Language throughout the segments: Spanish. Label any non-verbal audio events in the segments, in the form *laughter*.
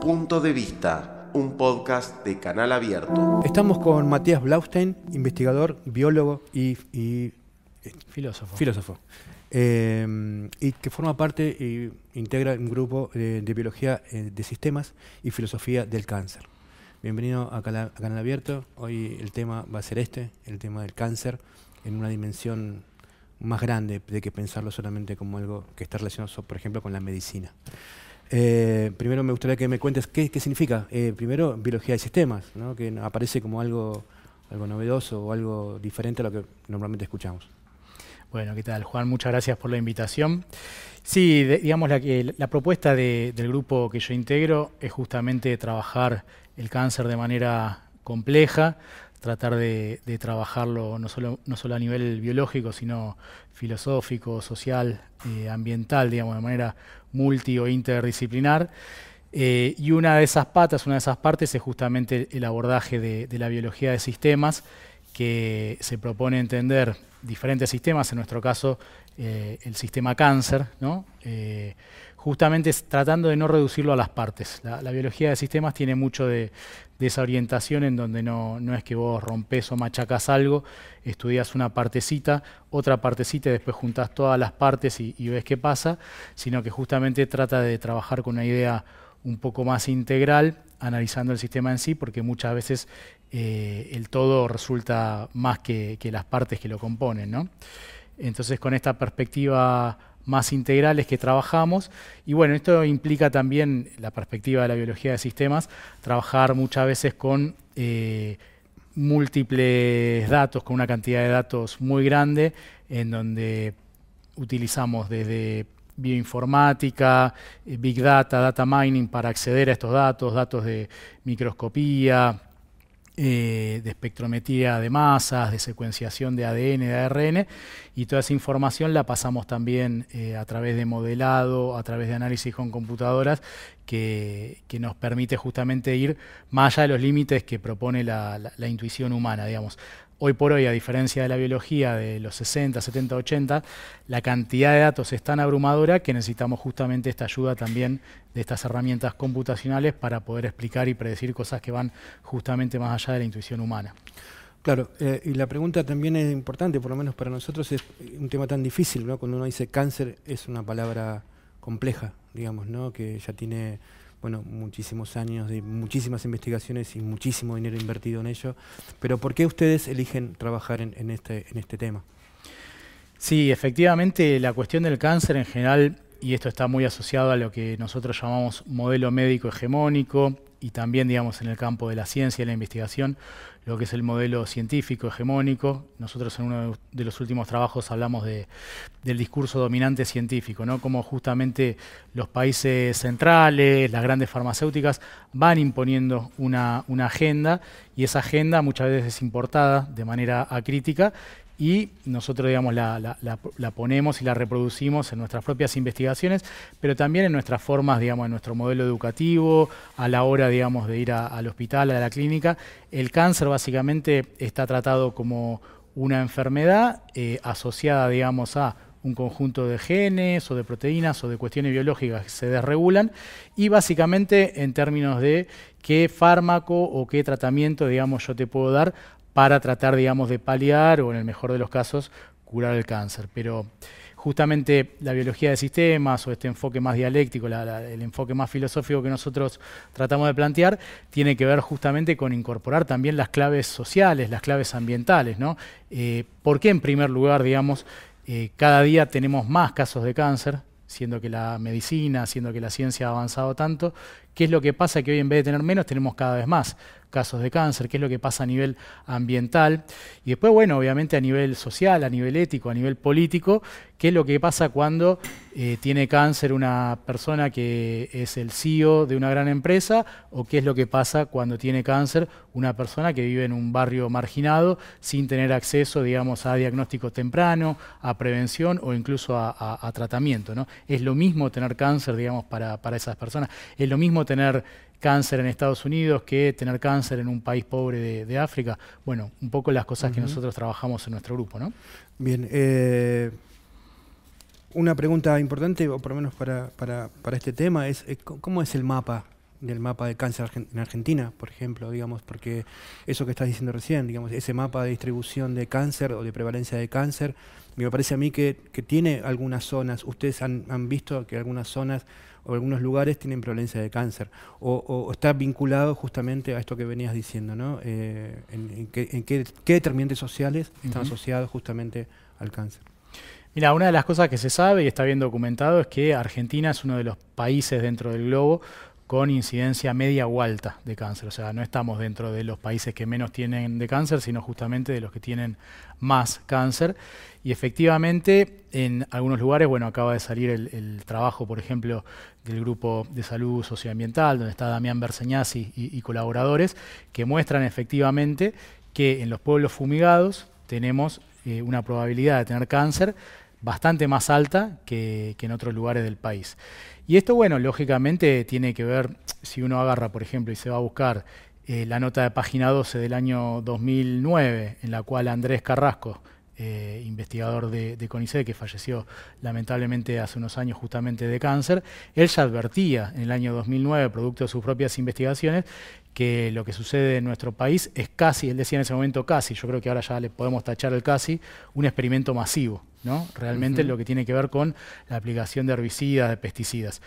Punto de Vista, un podcast de Canal Abierto. Estamos con Matías Blaustein, investigador, biólogo y, y, eh, Filósofo. filósofo. Eh, y que forma parte e integra un grupo de biología eh, de sistemas y filosofía del cáncer. Bienvenido a, Cala- a Canal Abierto. Hoy el tema va a ser este, el tema del cáncer, en una dimensión más grande de que pensarlo solamente como algo que está relacionado, por ejemplo, con la medicina. Eh, primero me gustaría que me cuentes qué, significa. Eh, primero, biología de sistemas, ¿no? que aparece como algo, algo novedoso o algo diferente a lo que normalmente escuchamos. Bueno, ¿qué tal, Juan? Muchas gracias por la invitación. Sí, digamos, la, la propuesta de- del grupo que yo integro es justamente trabajar el cáncer de manera compleja, tratar de, trabajarlo no solo, no solo a nivel biológico, sino filosófico, social, eh, ambiental, digamos, de manera multi o interdisciplinar. Eh, y una de esas patas, una de esas partes es justamente el abordaje de, la biología de sistemas, que se propone entender diferentes sistemas, en nuestro caso eh, el sistema cáncer, ¿no? Justamente tratando de no reducirlo a las partes. La, biología de sistemas tiene mucho de, esa orientación en donde no, no es que vos rompes o machacas algo, estudias una partecita, otra partecita y después juntás todas las partes y, y ves qué pasa, sino que justamente trata de trabajar con una idea un poco más integral, analizando el sistema en sí, porque muchas veces eh, el todo resulta más que, que las partes que lo componen. ¿no? Entonces, con esta perspectiva más integral es que trabajamos. Y bueno, esto implica también la perspectiva de la biología de sistemas, trabajar muchas veces con eh, múltiples datos, con una cantidad de datos muy grande, en donde utilizamos desde bioinformática, eh, big data, data mining para acceder a estos datos, datos de microscopía, eh, de espectrometría de masas, de secuenciación de ADN, de ARN, y toda esa información la pasamos también eh, a través de modelado, a través de análisis con computadoras, que, que nos permite justamente ir más allá de los límites que propone la, la- la intuición humana, digamos. Hoy por hoy, a diferencia de la biología de los 60, 70, 80, la cantidad de datos es tan abrumadora que necesitamos justamente esta ayuda también de estas herramientas computacionales para poder explicar y predecir cosas que van justamente más allá de la intuición humana. Claro, eh, y la pregunta también es importante, por lo menos para nosotros es un tema tan difícil, ¿no? Cuando uno dice cáncer es una palabra compleja, digamos, ¿no? Que ya tiene, bueno, muchísimos años de muchísimas investigaciones y muchísimo dinero invertido en ello. Pero ¿por qué ustedes eligen trabajar en, en este, en este tema? Sí, efectivamente, la cuestión del cáncer en general, y esto está muy asociado a lo que nosotros llamamos modelo médico hegemónico, y también, digamos, en el campo de la ciencia y la investigación, lo que es el modelo científico hegemónico. Nosotros en uno de los últimos trabajos hablamos de, del discurso dominante científico, ¿no? Cómo justamente los países centrales, las grandes farmacéuticas, van imponiendo una, una agenda, y esa agenda muchas veces es importada de manera acrítica, y nosotros digamos la, la- ponemos y la reproducimos en nuestras propias investigaciones, pero también en nuestras formas, digamos, en nuestro modelo educativo, a la hora, digamos, de ir al hospital, a la clínica. El cáncer básicamente está tratado como una enfermedad eh, asociada, digamos, a un conjunto de genes o de proteínas o de cuestiones biológicas que se desregulan y básicamente en términos de qué fármaco o qué tratamiento, digamos, yo te puedo dar para tratar, digamos, de paliar o en el mejor de los casos curar el cáncer. Pero justamente la biología de sistemas o este enfoque más dialéctico, el enfoque más filosófico que nosotros tratamos de plantear, tiene que ver justamente con incorporar también las claves sociales, las claves ambientales. ¿no? Eh, ¿Por qué en primer lugar, digamos, eh, cada día tenemos más casos de cáncer? siendo que la medicina, siendo que la ciencia ha avanzado tanto, ¿qué es lo que pasa? Que hoy en vez de tener menos tenemos cada vez más casos de cáncer, qué es lo que pasa a nivel ambiental y después, bueno, obviamente a nivel social, a nivel ético, a nivel político, qué es lo que pasa cuando eh, tiene cáncer una persona que es el CEO de una gran empresa o qué es lo que pasa cuando tiene cáncer una persona que vive en un barrio marginado sin tener acceso, digamos, a diagnóstico temprano, a prevención o incluso a, a- tratamiento. ¿no? Es lo mismo tener cáncer, digamos, para, para esas personas. Es lo mismo tener cáncer en Estados Unidos que tener cáncer en un país pobre de, de África. Bueno, un poco las cosas que nosotros trabajamos en nuestro grupo, ¿no? Bien, eh, una pregunta importante, o por lo menos para, para, para este tema, es eh, ¿cómo es el mapa del mapa de cáncer en Argentina, por ejemplo, digamos, porque eso que estás diciendo recién, digamos, ese mapa de distribución de cáncer o de prevalencia de cáncer, me parece a mí que, tiene algunas zonas, ustedes han, visto que algunas zonas o algunos lugares tienen prevalencia de cáncer, o, está vinculado justamente a esto que venías diciendo, ¿no? Eh, en, qué, determinantes sociales están asociados justamente al cáncer. Mira, una de las cosas que se sabe y está bien documentado es que Argentina es uno de los países dentro del globo con incidencia media o alta de cáncer. O sea, no estamos dentro de los países que menos tienen de cáncer, sino justamente de los que tienen más cáncer. Y efectivamente, en algunos lugares, bueno, acaba de salir el, trabajo, por ejemplo, del Grupo de Salud Socioambiental, donde está Damián Berseñasi y, colaboradores, que muestran efectivamente que en los pueblos fumigados tenemos eh, una probabilidad de tener cáncer bastante más alta que, en otros lugares del país. Y esto, bueno, lógicamente tiene que ver, si uno agarra, por ejemplo, y se va a buscar eh, la nota de página 12 del año 2009, en la cual Andrés Carrasco, eh, investigador de, de, CONICET, que falleció lamentablemente hace unos años justamente de cáncer, él ya advertía en el año 2009, producto de sus propias investigaciones, que lo que sucede en nuestro país es casi, él decía en ese momento casi, yo creo que ahora ya le podemos tachar el casi, un experimento masivo, ¿no? Realmente lo que tiene que ver con la aplicación de herbicidas, de pesticidas.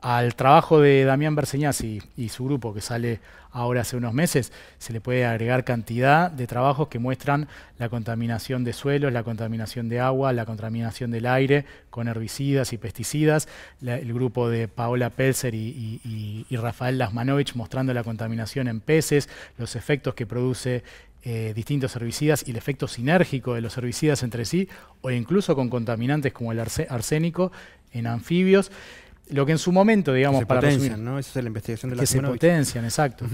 Al trabajo de Damián Berseñaz y, su grupo, que sale ahora hace unos meses, se le puede agregar cantidad de trabajos que muestran la contaminación de suelos, la contaminación de agua, la contaminación del aire con herbicidas y pesticidas. el grupo de Paola Pelzer y, Rafael Lasmanovich mostrando la contaminación en peces, los efectos que produce eh, distintos herbicidas y el efecto sinérgico de los herbicidas entre sí, o incluso con contaminantes como el arsénico en anfibios. Lo que en su momento, digamos, para potencian, ¿no? Esa es la investigación de la Que se potencian, exacto.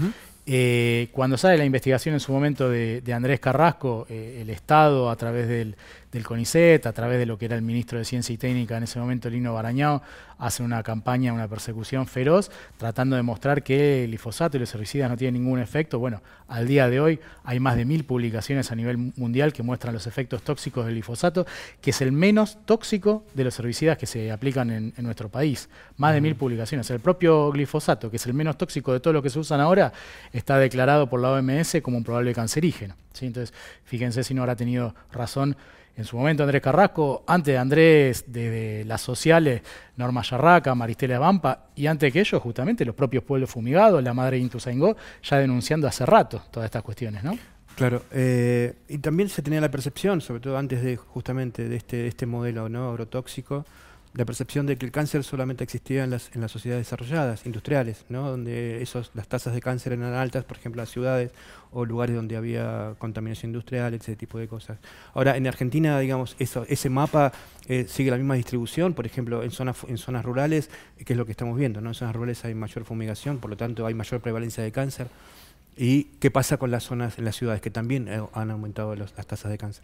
Eh, cuando sale la investigación en su momento de, Andrés Carrasco, eh, el Estado, a través del, del, CONICET, a través de lo que era el ministro de Ciencia y Técnica en ese momento, Lino Barañao, hace una campaña, una persecución feroz, tratando de mostrar que el glifosato y los herbicidas no tienen ningún efecto. Bueno, al día de hoy hay más de mil publicaciones a nivel mundial que muestran los efectos tóxicos del glifosato, que es el menos tóxico de los herbicidas que se aplican en, nuestro país. Más de mil publicaciones. El propio glifosato, que es el menos tóxico de todo lo que se usan ahora, está declarado por la OMS como un probable cancerígeno. ¿sí? Entonces, fíjense si no habrá tenido razón en su momento Andrés Carrasco, antes de Andrés, desde las sociales, Norma Yarraca, Maristela Vampa, y antes que ellos, justamente los propios pueblos fumigados, la madre Intuzaingó, ya denunciando hace rato todas estas cuestiones, ¿no? Claro, eh, y también se tenía la percepción, sobre todo antes de justamente de este, este modelo ¿no? agrotóxico, la percepción de que el cáncer solamente existía en las, en las sociedades desarrolladas, industriales, ¿no? donde esos, las tasas de cáncer eran altas, por ejemplo, las ciudades o lugares donde había contaminación industrial, ese tipo de cosas. Ahora, en Argentina, digamos, eso, ese mapa eh, sigue la misma distribución, por ejemplo, en zonas, en zonas rurales, que es lo que estamos viendo, ¿no? en zonas rurales hay mayor fumigación, por lo tanto hay mayor prevalencia de cáncer. ¿Y qué pasa con las zonas las ciudades que también eh, han aumentado las tasas de cáncer?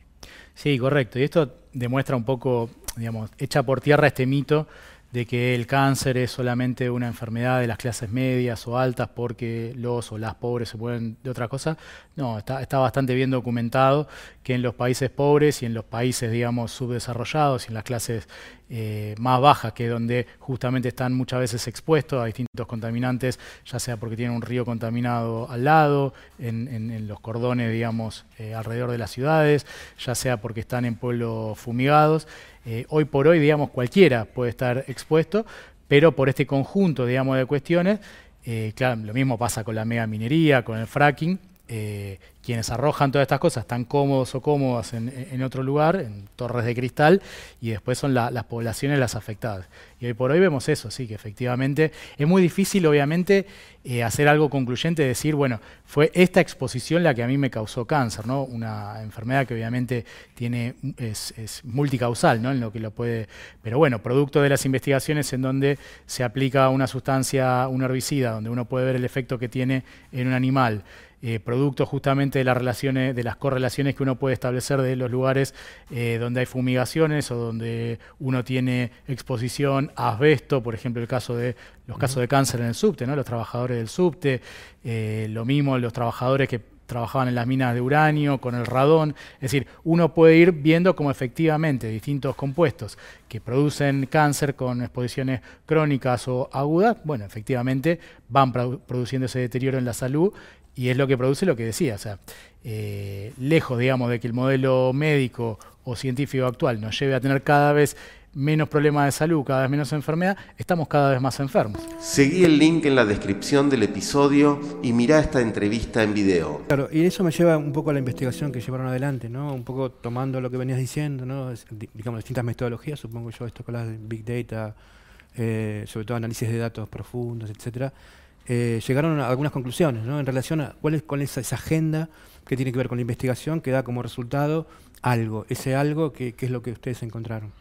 Sí, correcto. Y esto demuestra un poco, digamos, echa por tierra este mito de que el cáncer es solamente una enfermedad de las clases medias o altas porque los o las pobres se pueden de otra cosa. No, está bastante bien documentado que en los países pobres y en los países, digamos, subdesarrollados y en las clases eh, más bajas, que donde justamente están muchas veces expuestos a distintos contaminantes, ya sea porque tienen un río contaminado al lado, en, los cordones, digamos, eh, alrededor de las ciudades, ya sea porque están en pueblos fumigados. Eh, hoy por hoy, digamos, cualquiera puede estar expuesto, pero por este conjunto, digamos, de cuestiones, claro, lo mismo pasa con la mega minería, con el fracking, eh, quienes arrojan todas estas cosas están cómodos o cómodas en, otro lugar, en torres de cristal, y después son las poblaciones las afectadas. Y hoy por hoy vemos eso, sí, que efectivamente es muy difícil, obviamente, eh, hacer algo concluyente, decir, bueno, fue esta exposición la que a mí me causó cáncer, ¿no? Una enfermedad que obviamente tiene, es, es multicausal, ¿no? En lo que lo puede. Pero bueno, producto de las investigaciones en donde se aplica una sustancia, un herbicida, donde uno puede ver el efecto que tiene en un animal. Eh, producto justamente de las relaciones, de las correlaciones que uno puede establecer de los lugares eh, donde hay fumigaciones o donde uno tiene exposición a asbesto, por ejemplo el caso de los casos de cáncer en el subte, ¿no? los trabajadores del subte, eh, lo mismo los trabajadores que trabajaban en las minas de uranio, con el radón. Es decir, uno puede ir viendo cómo efectivamente distintos compuestos que producen cáncer con exposiciones crónicas o agudas, bueno, efectivamente van produciendo ese deterioro en la salud y es lo que produce lo que decía. O sea, eh, lejos, digamos, de que el modelo médico o científico actual nos lleve a tener cada vez menos problemas de salud, cada vez menos enfermedad, estamos cada vez más enfermos. Seguí el link en la descripción del episodio y mirá esta entrevista en video. Claro, y eso me lleva un poco a la investigación que llevaron adelante, ¿no? Un poco tomando lo que venías diciendo, ¿no? digamos, distintas metodologías, supongo yo, esto con las Big Data, eh, sobre todo análisis de datos profundos, etcétera. Eh, llegaron a algunas conclusiones ¿no? en relación a cuál es, cuál es esa agenda que tiene que ver con la investigación que da como resultado algo, ese algo que es lo que ustedes encontraron.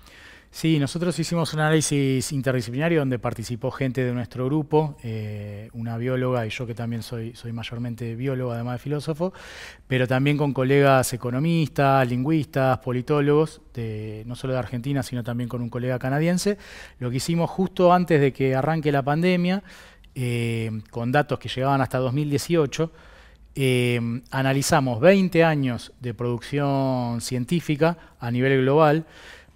Sí, nosotros hicimos un análisis interdisciplinario donde participó gente de nuestro grupo, eh, una bióloga y yo que también soy, mayormente biólogo, además de filósofo, pero también con colegas economistas, lingüistas, politólogos, no solo de Argentina, sino también con un colega canadiense. Lo que hicimos justo antes de que arranque la pandemia, eh, con datos que llegaban hasta 2018, eh, analizamos 20 años de producción científica a nivel global,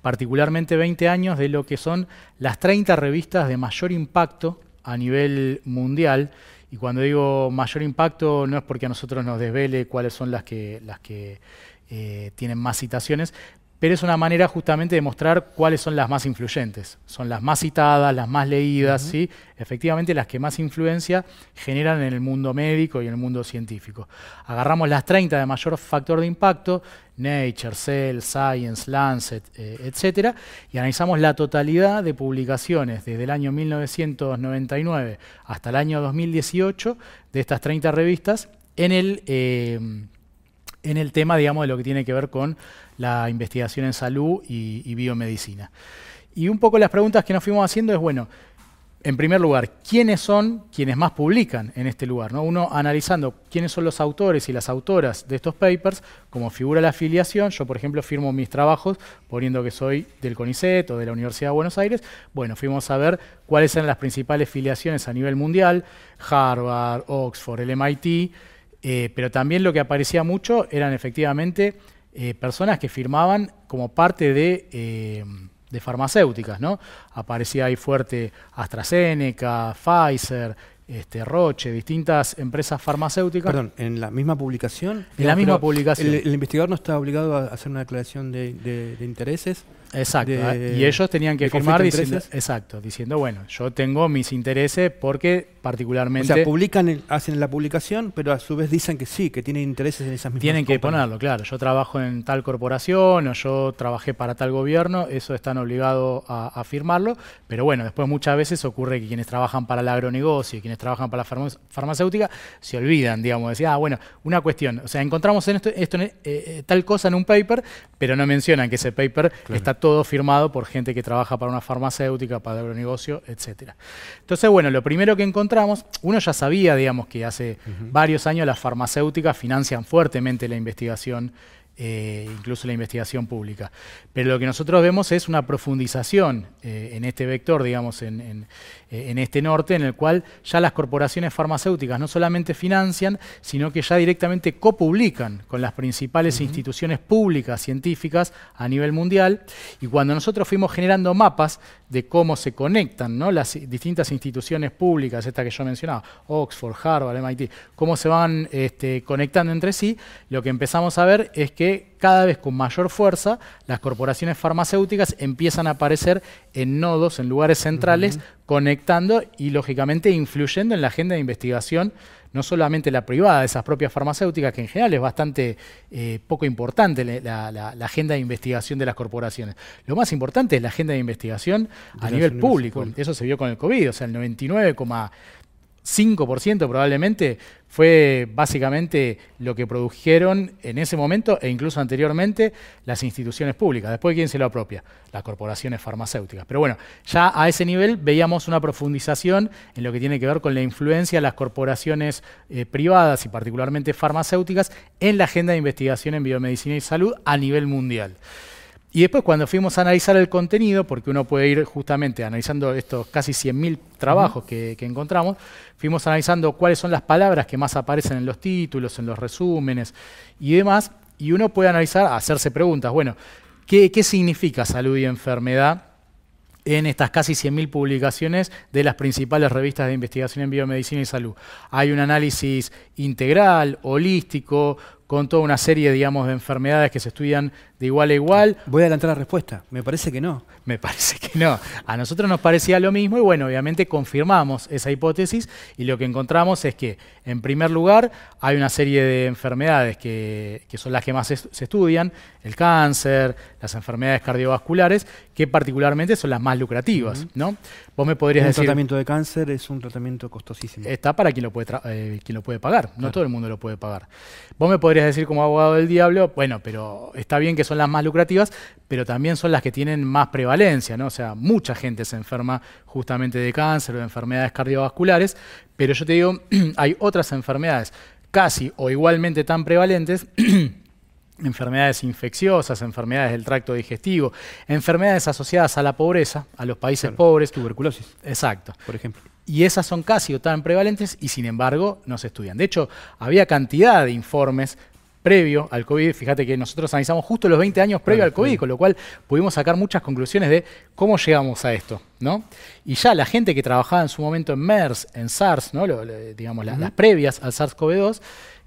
particularmente 20 años de lo que son las 30 revistas de mayor impacto a nivel mundial. Y cuando digo mayor impacto no es porque a nosotros nos desvele cuáles son las que, las que eh, tienen más citaciones, pero es una manera justamente de mostrar cuáles son las más influyentes. Son las más citadas, las más leídas, ¿sí? efectivamente las que más influencia generan en el mundo médico y en el mundo científico. Agarramos las 30 de mayor factor de impacto, Nature, Cell, Science, Lancet, eh, etc., y analizamos la totalidad de publicaciones desde el año 1999 hasta el año 2018 de estas 30 revistas en el... Eh, en el tema, digamos, de lo que tiene que ver con la investigación en salud y, biomedicina. Y un poco las preguntas que nos fuimos haciendo es, bueno, en primer lugar, ¿quiénes son quienes más publican en este lugar? ¿no? Uno analizando quiénes son los autores y las autoras de estos papers, como figura la afiliación, yo por ejemplo firmo mis trabajos poniendo que soy del CONICET o de la Universidad de Buenos Aires, bueno, fuimos a ver cuáles eran las principales filiaciones a nivel mundial, Harvard, Oxford, el MIT, eh, pero también lo que aparecía mucho eran efectivamente eh, personas que firmaban como parte de, eh, de, farmacéuticas, ¿no? Aparecía ahí fuerte AstraZeneca, Pfizer, este, Roche, distintas empresas farmacéuticas. Perdón, en la misma publicación. En la misma publicación. El, investigador no está obligado a hacer una declaración de intereses. Exacto. y ellos tenían que firmar diciendo, exacto, diciendo, bueno, yo tengo mis intereses porque particularmente... O sea, publican, hacen la publicación, pero a su vez dicen que sí, que tienen intereses en esas mismas Tienen que ponerlo, claro. Yo trabajo en tal corporación o yo trabajé para tal gobierno, eso están obligados a, firmarlo, pero bueno, después muchas veces ocurre que quienes trabajan para el agronegocio y quienes trabajan para la farmacéutica se olvidan, digamos, decir, ah, bueno, una cuestión, o sea, encontramos en esto, esto eh, eh, tal cosa en un paper, pero no mencionan que ese paper está todo firmado por gente que trabaja para una farmacéutica, para el agronegocio, etc. Entonces, bueno, lo primero que encontramos, uno ya sabía, digamos, que hace varios años las farmacéuticas financian fuertemente la investigación eh, incluso la investigación pública. Pero lo que nosotros vemos es una profundización eh, en este vector, digamos, en, eh, en, este norte, en el cual ya las corporaciones farmacéuticas no solamente financian, sino que ya directamente copublican con las principales instituciones públicas científicas a nivel mundial. Y cuando nosotros fuimos generando mapas de cómo se conectan ¿no? las distintas instituciones públicas, esta que yo mencionaba, Oxford, Harvard, MIT, cómo se van este, conectando entre sí, lo que empezamos a ver es que cada vez con mayor fuerza las corporaciones farmacéuticas empiezan a aparecer en nodos, en lugares centrales, conectando y lógicamente influyendo en la agenda de investigación no solamente la privada, de esas propias farmacéuticas, que en general es bastante eh, poco importante la, agenda de investigación de las corporaciones. Lo más importante es la agenda de investigación a nivel público. Eso se vio con el COVID, o sea, el 99, 5% probablemente fue básicamente lo que produjeron en ese momento e incluso anteriormente las instituciones públicas. Después, ¿quién se lo apropia? Las corporaciones farmacéuticas. Pero bueno, ya a ese nivel veíamos una profundización en lo que tiene que ver con la influencia de las corporaciones eh, privadas y particularmente farmacéuticas en la agenda de investigación en biomedicina y salud a nivel mundial. Y después cuando fuimos a analizar el contenido, porque uno puede ir justamente analizando estos casi 100.000 trabajos que, encontramos, fuimos analizando cuáles son las palabras que más aparecen en los títulos, en los resúmenes y demás, y uno puede analizar, hacerse preguntas, bueno, ¿qué, qué significa salud y enfermedad? en estas casi 100.000 publicaciones de las principales revistas de investigación en biomedicina y salud. Hay un análisis integral, holístico, con toda una serie, digamos, de enfermedades que se estudian de igual a igual. Voy a adelantar la respuesta. Me parece que no. Me parece que no. A nosotros nos parecía lo mismo y bueno, obviamente confirmamos esa hipótesis y lo que encontramos es que, en primer lugar, hay una serie de enfermedades que, son las que más se, estudian, el cáncer, las enfermedades cardiovasculares, que particularmente son las más lucrativas, ¿no? Vos me podrías decir... El tratamiento de cáncer es un tratamiento costosísimo. Está para quien lo puede, eh, quien lo puede pagar, no todo el mundo lo puede pagar. Vos me podrías decir como abogado del diablo, bueno, pero está bien que son las más lucrativas, pero también son las que tienen más prevalencia, ¿no? O sea, mucha gente se enferma justamente de cáncer o de enfermedades cardiovasculares, pero yo te digo, *clears throat* hay otras enfermedades casi o igualmente tan prevalentes *clears throat* enfermedades infecciosas, enfermedades del tracto digestivo, enfermedades asociadas a la pobreza, a los países pobres. Tuberculosis. Exacto. Por ejemplo. Y esas son casi o tan prevalentes y sin embargo no se estudian. De hecho, había cantidad de informes previo al COVID. Fíjate que nosotros analizamos justo los 20 años previo al COVID, con lo cual pudimos sacar muchas conclusiones de cómo llegamos a esto. ¿no? Y ya la gente que trabajaba en su momento en MERS, en SARS, ¿no? digamos, las, previas al SARS-CoV-2,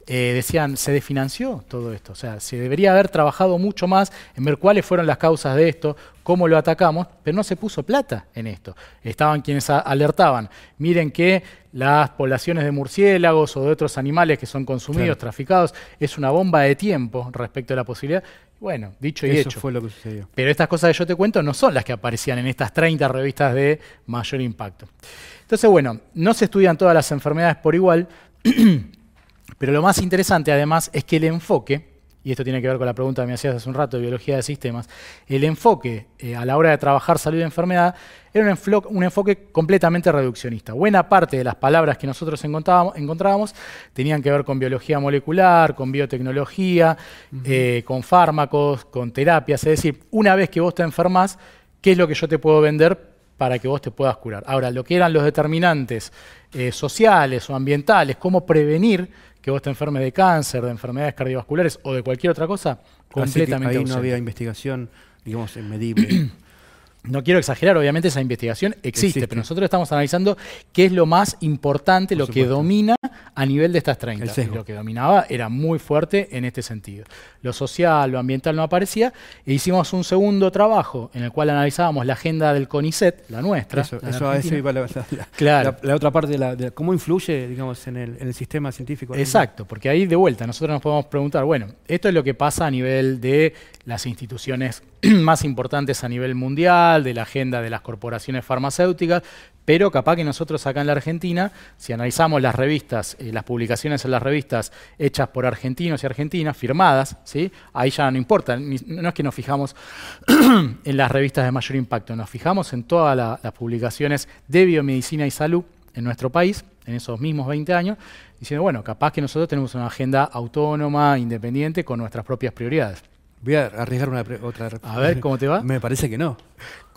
eh, decían, se desfinanció todo esto. O sea, se debería haber trabajado mucho más en ver cuáles fueron las causas de esto, cómo lo atacamos, pero no se puso plata en esto. Estaban quienes alertaban, miren que las poblaciones de murciélagos o de otros animales que son consumidos, traficados, es una bomba de tiempo respecto a la posibilidad. Bueno, dicho y Eso hecho. fue lo que sucedió. Pero estas cosas que yo te cuento no son las que aparecían en estas 30 revistas de mayor impacto. Entonces, bueno, no se estudian todas las enfermedades por igual, *clears throat* pero lo más interesante además es que el enfoque y esto tiene que ver con la pregunta que me hacías hace un rato de biología de sistemas, el enfoque eh, a la hora de trabajar salud y enfermedad era un, enfoque completamente reduccionista. Buena parte de las palabras que nosotros encontrábamos, tenían que ver con biología molecular, con biotecnología, eh, con fármacos, con terapias. Es decir, una vez que vos te enfermas, ¿qué es lo que yo te puedo vender para que vos te puedas curar? Ahora, lo que eran los determinantes eh, sociales o ambientales, cómo prevenir que vos te enfermes de cáncer, de enfermedades cardiovasculares o de cualquier otra cosa, completamente Ahí no había investigación, digamos, medible. No quiero exagerar, obviamente esa investigación existe, pero nosotros estamos analizando qué es lo más importante, lo que domina a nivel de estas 30. Lo que dominaba era muy fuerte en este sentido. Lo social, lo ambiental no aparecía, e hicimos un segundo trabajo en el cual analizábamos la agenda del CONICET, la nuestra. Eso, eso, iba la, claro. la, otra parte de, cómo influye, digamos, en el, en el sistema científico. Exacto, porque ahí de vuelta nosotros nos podemos preguntar, bueno, esto es lo que pasa a nivel de las instituciones *clears throat* más importantes a nivel mundial, de la agenda de las corporaciones farmacéuticas, pero capaz que nosotros acá en la Argentina, si analizamos las revistas, eh, las publicaciones en las revistas hechas por argentinos y argentinas, firmadas, ¿sí? ahí ya no importa, no es que nos fijamos *clears throat* en las revistas de mayor impacto, nos fijamos en todas las publicaciones de biomedicina y salud en nuestro país, en esos mismos 20 años, diciendo, bueno, capaz que nosotros tenemos una agenda autónoma, independiente, con nuestras propias prioridades. Voy a arriesgar una otra. A ver, ¿cómo te va? *laughs* Me parece que no.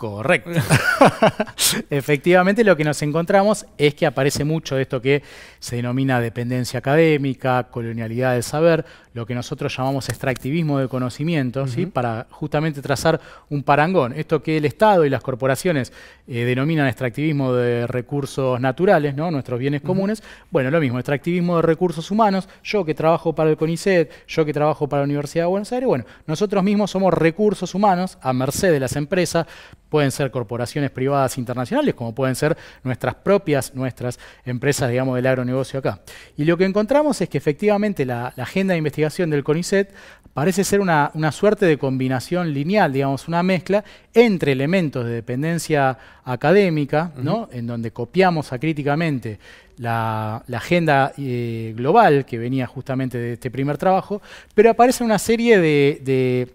Correcto. *laughs* Efectivamente, lo que nos encontramos es que aparece mucho esto que se denomina dependencia académica, colonialidad del saber, lo que nosotros llamamos extractivismo de conocimiento, ¿sí? para justamente trazar un parangón. Esto que el Estado y las corporaciones eh, denominan extractivismo de recursos naturales, ¿no? nuestros bienes comunes, bueno, lo mismo, extractivismo de recursos humanos, yo que trabajo para el CONICET, yo que trabajo para la Universidad de Buenos Aires, bueno, nosotros mismos somos recursos humanos a merced de las empresas Pueden ser corporaciones privadas internacionales, como pueden ser nuestras propias, nuestras empresas, digamos, del agronegocio acá. Y lo que encontramos es que efectivamente la, agenda de investigación del CONICET parece ser una, suerte de combinación lineal, digamos, una mezcla entre elementos de dependencia académica, ¿no? en donde copiamos acríticamente la, la agenda eh, global que venía justamente de este primer trabajo, pero aparece una serie de,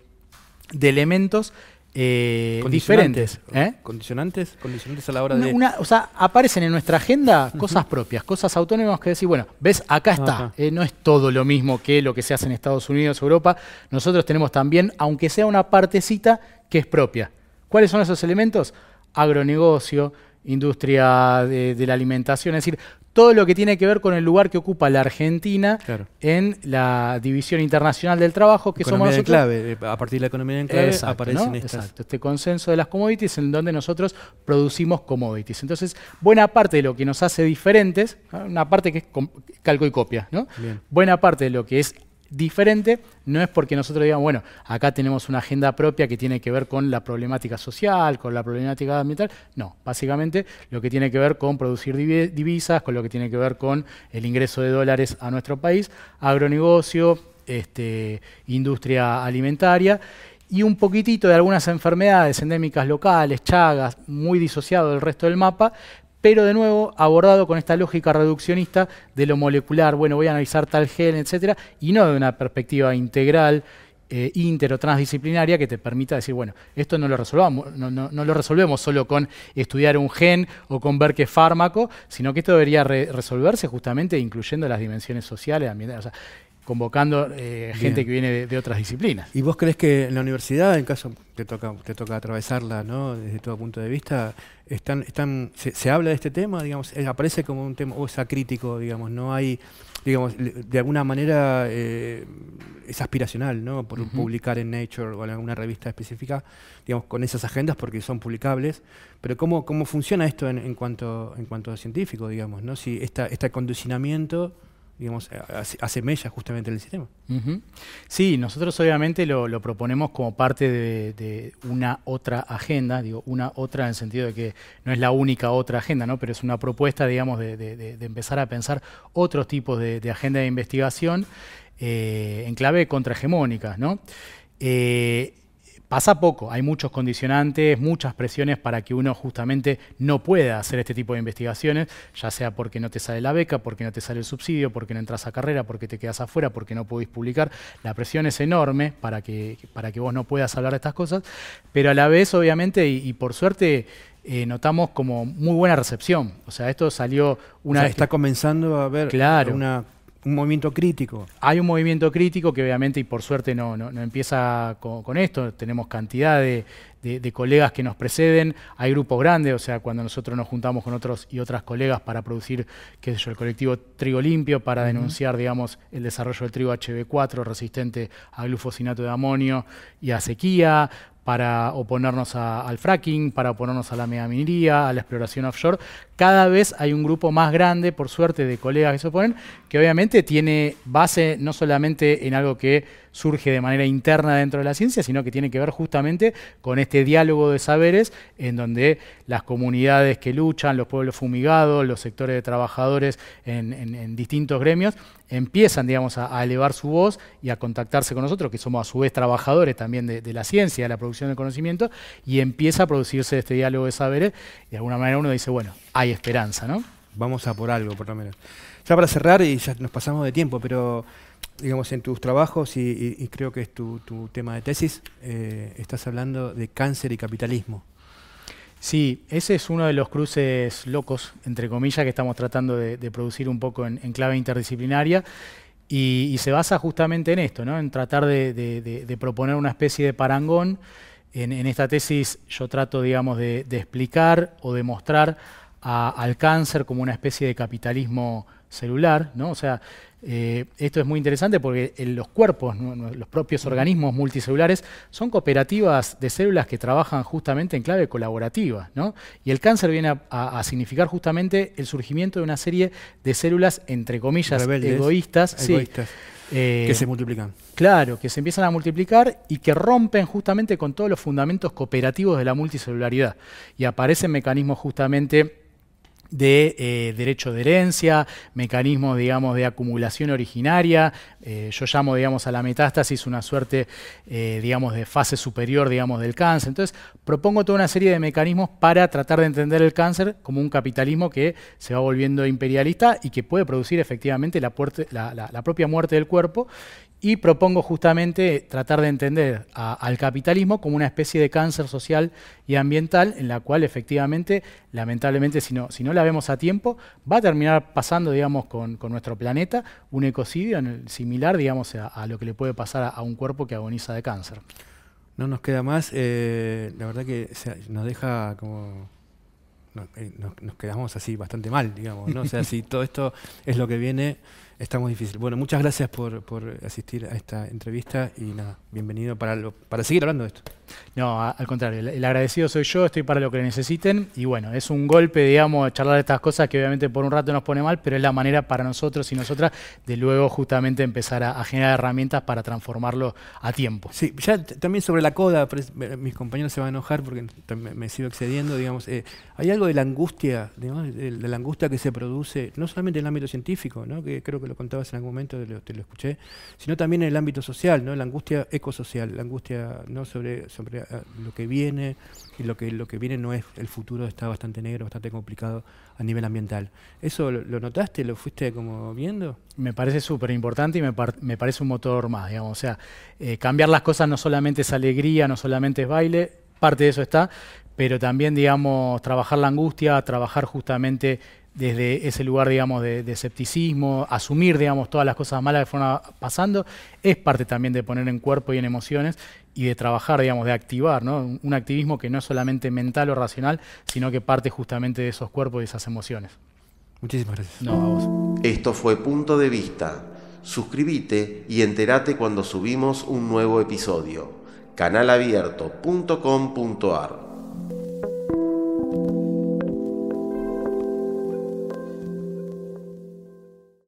de elementos eh, diferentes. ¿eh? ¿Condicionantes? ¿Condicionantes a la hora de...? o sea, aparecen en nuestra agenda cosas propias, cosas autónomas que decir, bueno, ves, acá está. Eh, no es todo lo mismo que lo que se hace en Estados Unidos, Europa. Nosotros tenemos también, aunque sea una partecita, que es propia. ¿Cuáles son esos elementos? Agronegocio, industria de, de, la alimentación, es decir, todo lo que tiene que ver con el lugar que ocupa la Argentina en la división internacional del trabajo, que somos nosotros. clave, eh, a partir de la economía en clave aparecen Exacto, este consenso de las commodities en donde nosotros producimos commodities. Entonces, buena parte de lo que nos hace diferentes, una parte que es calco y copia, ¿no? Buena parte de lo que es diferente, no es porque nosotros digamos, bueno, acá tenemos una agenda propia que tiene que ver con la problemática social, con la problemática ambiental. No, básicamente lo que tiene que ver con producir divisas, con lo que tiene que ver con el ingreso de dólares a nuestro país, agronegocio, este, industria alimentaria y un poquitito de algunas enfermedades endémicas locales, chagas, muy disociado del resto del mapa, pero de nuevo abordado con esta lógica reduccionista de lo molecular, bueno, voy a analizar tal gen, etcétera, y no de una perspectiva integral, eh, inter o transdisciplinaria que te permita decir, bueno, esto no lo resolvamos, no, no, lo resolvemos solo con estudiar un gen o con ver qué fármaco, sino que esto debería resolverse justamente incluyendo las dimensiones sociales, ambientales convocando eh, gente que viene de, otras disciplinas. ¿Y vos crees que en la universidad, en caso te toca, te toca atravesarla, ¿no? desde todo punto de vista, están, están, se, habla de este tema, digamos, eh, aparece como un tema, o sea, crítico, digamos, no hay, digamos, de alguna manera eh, es aspiracional, ¿no? Por publicar en Nature o en alguna revista específica, digamos, con esas agendas porque son publicables, pero cómo, cómo funciona esto en, en cuanto en cuanto a científico, digamos, ¿no? Si esta, este condicionamiento digamos, asemella justamente el sistema. Sí, nosotros obviamente lo, proponemos como parte de, una otra agenda, digo, una otra en el sentido de que no es la única otra agenda, ¿no? pero es una propuesta, digamos, de, empezar a pensar otros tipos de, agenda de investigación eh, en clave contrahegemónica. ¿no? Eh, Pasa poco, hay muchos condicionantes, muchas presiones para que uno justamente no pueda hacer este tipo de investigaciones, ya sea porque no te sale la beca, porque no te sale el subsidio, porque no entras a carrera, porque te quedas afuera, porque no podés publicar. La presión es enorme para que, para que vos no puedas hablar de estas cosas, pero a la vez, obviamente, y, por suerte, eh, notamos como muy buena recepción. O sea, esto salió una... está comenzando a haber claro. una un movimiento crítico. Hay un movimiento crítico que obviamente y por suerte no, no, empieza con, esto, tenemos cantidad de, colegas que nos preceden, hay grupos grandes, o sea, cuando nosotros nos juntamos con otros y otras colegas para producir, qué sé yo, el colectivo Trigo Limpio, para denunciar, digamos, el desarrollo del trigo HB4 resistente a glufosinato de amonio y a sequía, para oponernos al fracking, para oponernos a la megaminería, a la exploración offshore. Cada vez hay un grupo más grande, por suerte, de colegas que se oponen, que obviamente tiene base no solamente en algo que surge de manera interna dentro de la ciencia, sino que tiene que ver justamente con este diálogo de saberes en donde las comunidades que luchan, los pueblos fumigados, los sectores de trabajadores en, distintos gremios, empiezan, digamos, a, elevar su voz y a contactarse con nosotros, que somos a su vez trabajadores también de, la ciencia, de la producción de conocimiento, y empieza a producirse este diálogo de saberes, y de alguna manera uno dice, bueno, hay esperanza, ¿no? Vamos a por algo, por lo menos. Ya para cerrar, y ya nos pasamos de tiempo, pero digamos, en tus trabajos, y, creo que es tu, tema de tesis, eh, estás hablando de cáncer y capitalismo. Sí, ese es uno de los cruces locos, entre comillas, que estamos tratando de, producir un poco en, clave interdisciplinaria. Y, se basa justamente en esto, ¿no? en tratar de, proponer una especie de parangón. En, esta tesis yo trato, digamos, de, explicar o demostrar al cáncer como una especie de capitalismo celular, ¿no? O sea, eh, esto es muy interesante porque los cuerpos, los propios organismos multicelulares, son cooperativas de células que trabajan justamente en clave colaborativa. ¿no? Y el cáncer viene a, significar justamente el surgimiento de una serie de células, entre comillas, egoístas. Eh, que se multiplican. Claro, que se empiezan a multiplicar y que rompen justamente con todos los fundamentos cooperativos de la multicelularidad. Y aparecen mecanismos justamente de eh, derecho de herencia, mecanismos, digamos, de acumulación originaria. Eh, yo llamo, digamos, a la metástasis una suerte, eh, digamos, de fase superior, digamos, del cáncer. Entonces, propongo toda una serie de mecanismos para tratar de entender el cáncer como un capitalismo que se va volviendo imperialista y que puede producir efectivamente la, la propia muerte del cuerpo y propongo justamente tratar de entender al capitalismo como una especie de cáncer social y ambiental en la cual efectivamente, lamentablemente, si no, si no la vemos a tiempo, va a terminar pasando, digamos, con, nuestro planeta un ecocidio similar, digamos, a, lo que le puede pasar a, un cuerpo que agoniza de cáncer. No nos queda más, eh, la verdad que nos deja como eh, nos, quedamos así bastante mal, digamos, ¿no? O sea, si todo esto es lo que viene, está muy difícil. Bueno, muchas gracias por, por asistir a esta entrevista y nada, bienvenido para, para seguir hablando de esto. No, al contrario, el, agradecido soy yo, estoy para lo que necesiten y bueno, es un golpe, digamos, charlar de estas cosas que obviamente por un rato nos pone mal, pero es la manera para nosotros y nosotras de luego justamente empezar a, generar herramientas para transformarlo a tiempo. Sí, ya también sobre la coda, mis compañeros se van a enojar porque me, sigo excediendo, digamos, eh, hay algo de la angustia, de, la angustia que se produce, no solamente en el ámbito científico, ¿no? que creo que lo contabas en algún momento, te lo, escuché, sino también en el ámbito social, ¿no? la angustia ecosocial, la angustia no sobre sobre eh, lo que viene y lo que lo que viene no es el futuro está bastante negro, bastante complicado a nivel ambiental. ¿Eso lo, notaste, lo fuiste como viendo? Me parece súper importante y me, me, parece un motor más, digamos. O sea, eh, cambiar las cosas no solamente es alegría, no solamente es baile, parte de eso está, pero también, digamos, trabajar la angustia, trabajar justamente desde ese lugar, digamos, de, escepticismo, asumir, digamos, todas las cosas malas que fueron pasando, es parte también de poner en cuerpo y en emociones y de trabajar, digamos, de activar, ¿no? Un activismo que no es solamente mental o racional, sino que parte justamente de esos cuerpos y esas emociones. Muchísimas gracias. No, a vos. Esto fue Punto de Vista. Suscríbete y entérate cuando subimos un nuevo episodio. canalabierto.com.ar